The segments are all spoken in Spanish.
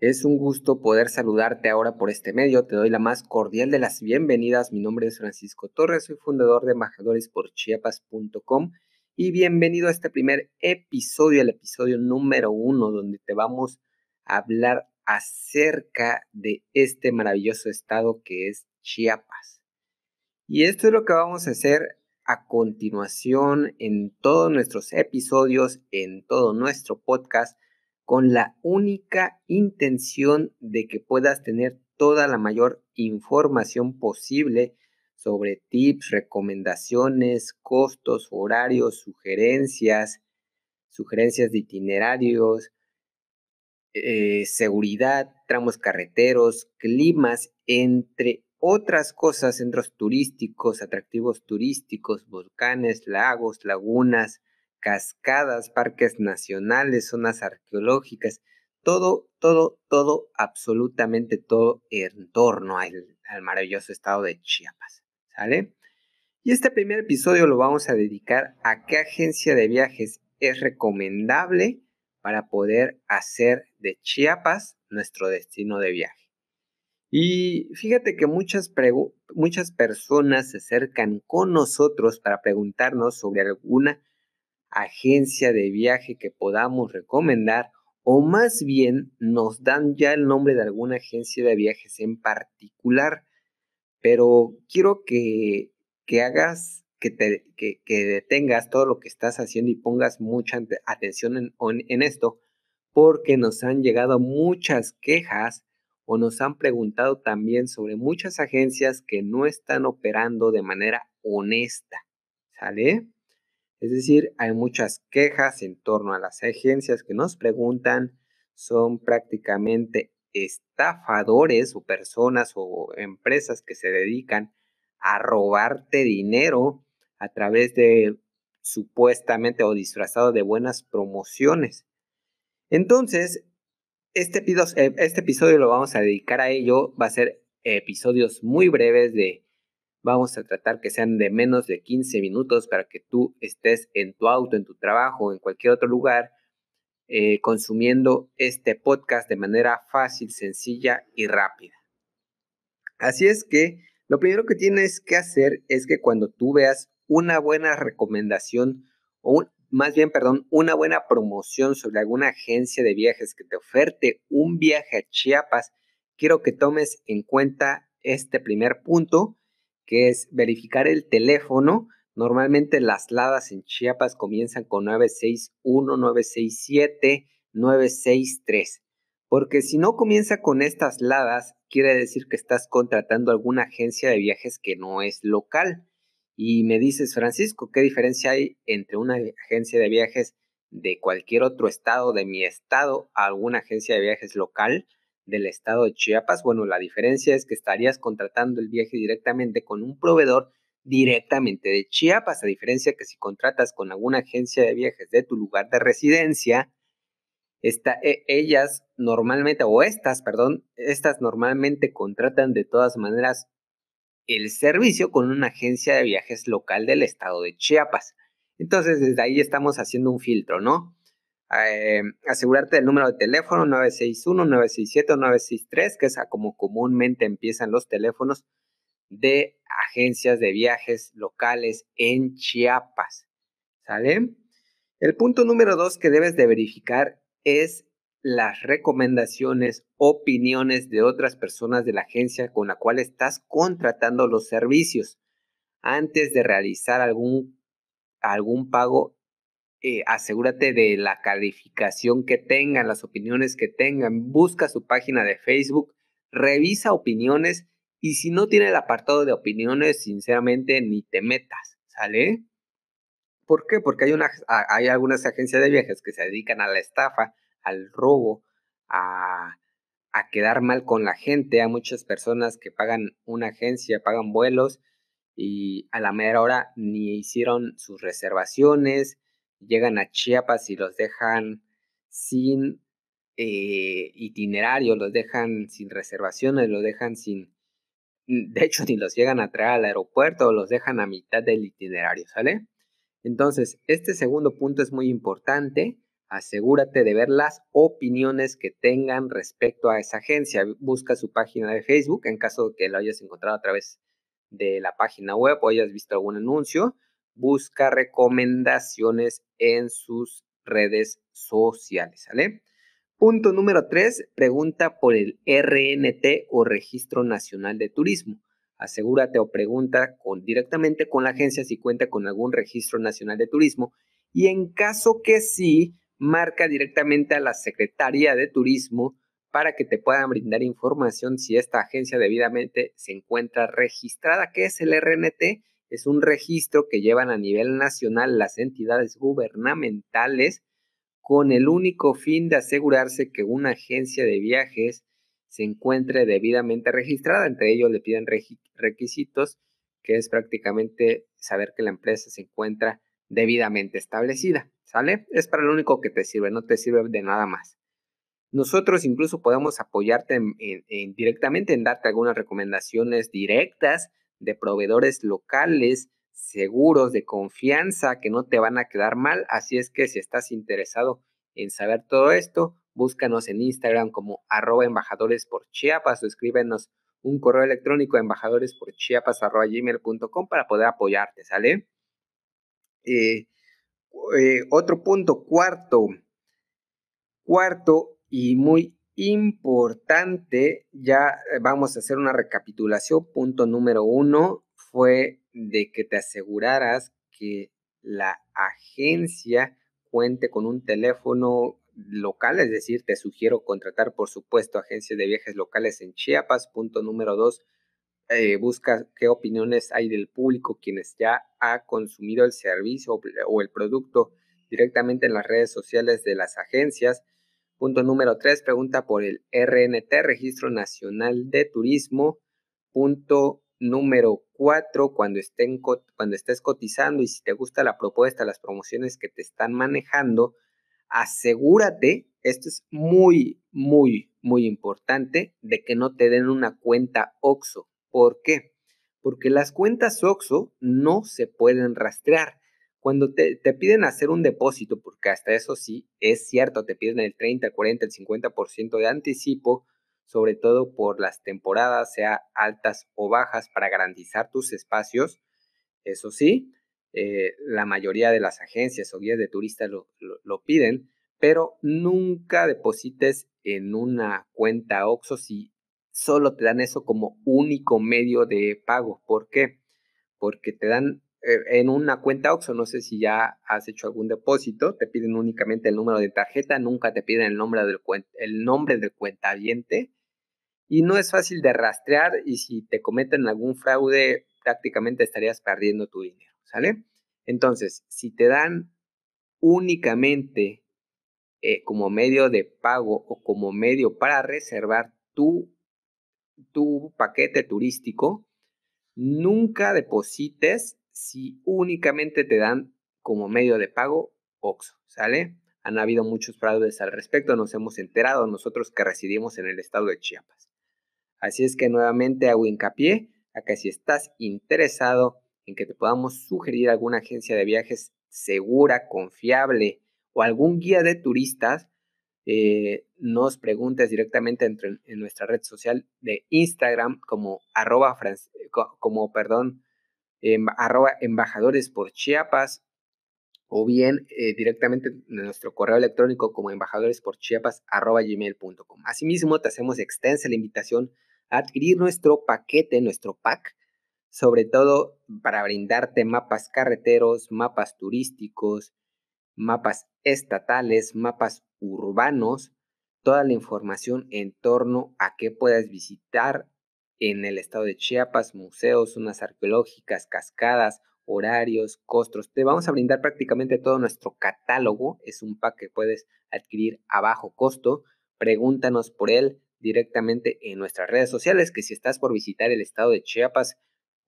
Es un gusto poder saludarte ahora por este medio. Te doy la más cordial de las bienvenidas. Mi nombre es Francisco Torres, soy fundador de embajadoresporchiapas.com y bienvenido a este primer episodio, el episodio número uno, donde te vamos a hablar acerca de este maravilloso estado que es Chiapas. Y esto es lo que vamos a hacer a continuación en todos nuestros episodios, en todo nuestro podcast con la única intención de que puedas tener toda la mayor información posible sobre tips, recomendaciones, costos, horarios, sugerencias, sugerencias de itinerarios, eh, seguridad, tramos carreteros, climas, entre otras cosas, centros turísticos, atractivos turísticos, volcanes, lagos, lagunas, cascadas, parques nacionales, zonas arqueológicas, todo, todo, todo, absolutamente todo en torno al, maravilloso estado de Chiapas. ¿Sale? Y este primer episodio lo vamos a dedicar a qué agencia de viajes es recomendable para poder hacer de Chiapas nuestro destino de viaje. Y fíjate que muchas, muchas personas se acercan con nosotros para preguntarnos sobre alguna agencia de viaje que podamos recomendar o más bien nos dan ya el nombre de alguna agencia de viajes en particular. Pero quiero que, que hagas, que, te, que, detengas todo lo que estás haciendo y pongas mucha atención en, en esto, porque nos han llegado muchas quejas o nos han preguntado también sobre muchas agencias que no están operando de manera honesta. ¿Sale? Es decir, hay muchas quejas en torno a las agencias que nos preguntan, son prácticamente estafadores o personas o empresas que se dedican a robarte dinero a través de supuestamente o disfrazado de buenas promociones. Entonces, este, este episodio lo vamos a dedicar a ello. Va a ser episodios muy breves de Vamos a tratar que sean de menos de 15 minutos para que tú estés en tu auto, en tu trabajo en cualquier otro lugar eh, consumiendo este podcast de manera fácil, sencilla y rápida. Así es que lo primero que tienes que hacer es que cuando tú veas una buena recomendación o más bien, perdón, una buena promoción sobre alguna agencia de viajes que te oferte un viaje a Chiapas, quiero que tomes en cuenta este primer punto que es verificar el teléfono. Normalmente las ladas en Chiapas comienzan con 961, 967, 963. Porque si no comienza con estas ladas, quiere decir que estás contratando alguna agencia de viajes que no es local. Y me dices, Francisco, ¿qué diferencia hay entre una agencia de viajes de cualquier otro estado, de mi estado, a alguna agencia de viajes local? Del estado de Chiapas, bueno, la diferencia es que estarías contratando el viaje directamente con un proveedor directamente de Chiapas, a diferencia que si contratas con alguna agencia de viajes de tu lugar de residencia, e, ellas normalmente, o estas, perdón, estas normalmente contratan de todas maneras el servicio con una agencia de viajes local del estado de Chiapas. Entonces, desde ahí estamos haciendo un filtro, ¿no? Eh, asegurarte del número de teléfono 961, 967 o 963, que es como comúnmente empiezan los teléfonos de agencias de viajes locales en Chiapas. ¿Sale? El punto número dos que debes de verificar es las recomendaciones, opiniones de otras personas de la agencia con la cual estás contratando los servicios antes de realizar algún, algún pago eh, asegúrate de la calificación que tengan, las opiniones que tengan, busca su página de Facebook, revisa opiniones y si no tiene el apartado de opiniones, sinceramente ni te metas, ¿sale? ¿Por qué? Porque hay, una, hay algunas agencias de viajes que se dedican a la estafa, al robo, a, a quedar mal con la gente, a muchas personas que pagan una agencia, pagan vuelos y a la mera hora ni hicieron sus reservaciones, llegan a Chiapas y los dejan sin eh, itinerario, los dejan sin reservaciones, los dejan sin, mm, de hecho ni los llegan a traer al aeropuerto los dejan a mitad del itinerario, ¿sale? Entonces, este segundo punto es muy importante. asegúrate de ver las opiniones que tengan respecto a esa agencia. Busca su página de Facebook en caso de que lo hayas encontrado a través de la página web o hayas visto algún anuncio. Busca recomendaciones en sus redes sociales. Punto número 3, pregunta por el RNT o Registro Nacional de Turismo. Asegúrate o pregunta directamente con la agencia si cuenta con algún registro nacional de turismo y en caso que sí, marca directamente a la Secretaría de Turismo para que te puedan brindar información si esta agencia debidamente se encuentra registrada. ¿Qué es el RNT? Es un registro que llevan a nivel nacional las entidades gubernamentales con el único fin de asegurarse que una agencia de viajes se encuentre debidamente registrada. Entre ellos le piden requisitos, que es prácticamente saber que la empresa se encuentra debidamente establecida. ¿Sale? Es para lo único que te sirve, no te sirve de nada más. Nosotros incluso podemos apoyarte directamente en darte algunas recomendaciones directas de proveedores locales seguros, de confianza, que no te van a quedar mal. Así es que si estás interesado en saber todo esto, búscanos en Instagram como arroba embajadores por Chiapas o escríbenos un correo electrónico a para poder apoyarte, ¿sale? Eh, eh, otro punto, cuarto, cuarto y muy importante, ya vamos a hacer una recapitulación. Punto número uno fue de que te aseguraras que la agencia cuente con un teléfono local, es decir, te sugiero contratar, por supuesto, agencias de viajes locales en Chiapas. Punto número dos, eh, busca qué opiniones hay del público, quienes ya ha consumido el servicio o el producto directamente en las redes sociales de las agencias. Punto número tres, pregunta por el RNT, Registro Nacional de Turismo. Punto número cuatro, cuando, estén, cuando estés cotizando y si te gusta la propuesta, las promociones que te están manejando, asegúrate, esto es muy, muy, muy importante, de que no te den una cuenta OXO. ¿Por qué? Porque las cuentas OXO no se pueden rastrear. Cuando te, te, piden hacer un depósito, porque hasta eso sí, es cierto, te piden el 30, el 40, el 50% de anticipo, sobre todo por las temporadas, sea altas o bajas, para garantizar tus espacios. Eso sí, eh, la mayoría de las agencias o guías de turistas lo, lo, piden, pero nunca deposites en una cuenta OXO si solo te dan eso como único medio de pago. ¿Por qué? Porque te dan en una cuenta OXO, no sé si ya has hecho algún depósito, te piden únicamente el número de tarjeta, nunca te piden el nombre del, el nombre del cuentaviente y no es fácil de rastrear y si te cometen algún fraude prácticamente estarías perdiendo tu dinero, ¿sale? Entonces, si te dan únicamente eh, como medio de pago o como medio para reservar tu, tu paquete turístico, nunca deposites si únicamente te dan como medio de pago OXO, ¿sale? Han habido muchos fraudes al respecto, nos hemos enterado nosotros que residimos en el estado de Chiapas. Así es que nuevamente hago hincapié a que si estás interesado en que te podamos sugerir alguna agencia de viajes segura, confiable o algún guía de turistas, eh, nos preguntes directamente en, nuestra red social de Instagram como arroba, como, perdón, em, arroba embajadores por Chiapas o bien eh, directamente en nuestro correo electrónico como embajadores por Chiapas arroba gmail.com. Asimismo, te hacemos extensa la invitación adquirir nuestro paquete, nuestro pack, sobre todo para brindarte mapas carreteros, mapas turísticos, mapas estatales, mapas urbanos, toda la información en torno a qué puedas visitar en el estado de Chiapas, museos, zonas arqueológicas, cascadas, horarios, costos. Te vamos a brindar prácticamente todo nuestro catálogo. Es un pack que puedes adquirir a bajo costo. Pregúntanos por él directamente en nuestras redes sociales, que si estás por visitar el estado de Chiapas,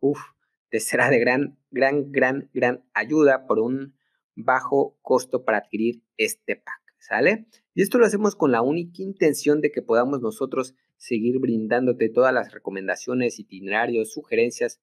uff, te será de gran, gran, gran, gran ayuda por un bajo costo para adquirir este pack, ¿sale? Y esto lo hacemos con la única intención de que podamos nosotros seguir brindándote todas las recomendaciones, itinerarios, sugerencias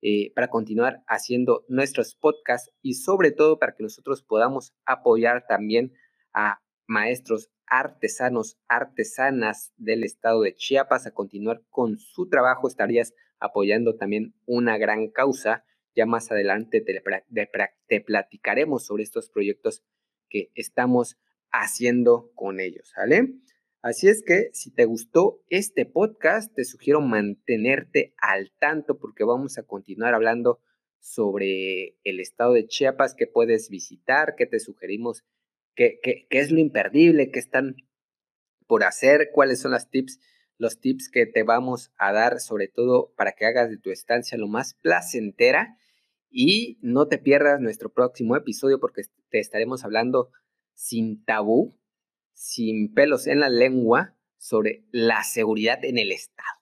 eh, para continuar haciendo nuestros podcasts y sobre todo para que nosotros podamos apoyar también a maestros artesanos, artesanas del estado de Chiapas a continuar con su trabajo. Estarías apoyando también una gran causa. Ya más adelante te, te platicaremos sobre estos proyectos que estamos haciendo con ellos, ¿vale? Así es que si te gustó este podcast, te sugiero mantenerte al tanto porque vamos a continuar hablando sobre el estado de Chiapas que puedes visitar, que te sugerimos, qué, es lo imperdible, qué están por hacer, cuáles son las tips, los tips que te vamos a dar, sobre todo para que hagas de tu estancia lo más placentera. Y no te pierdas nuestro próximo episodio porque te estaremos hablando sin tabú, sin pelos en la lengua, sobre la seguridad en el Estado.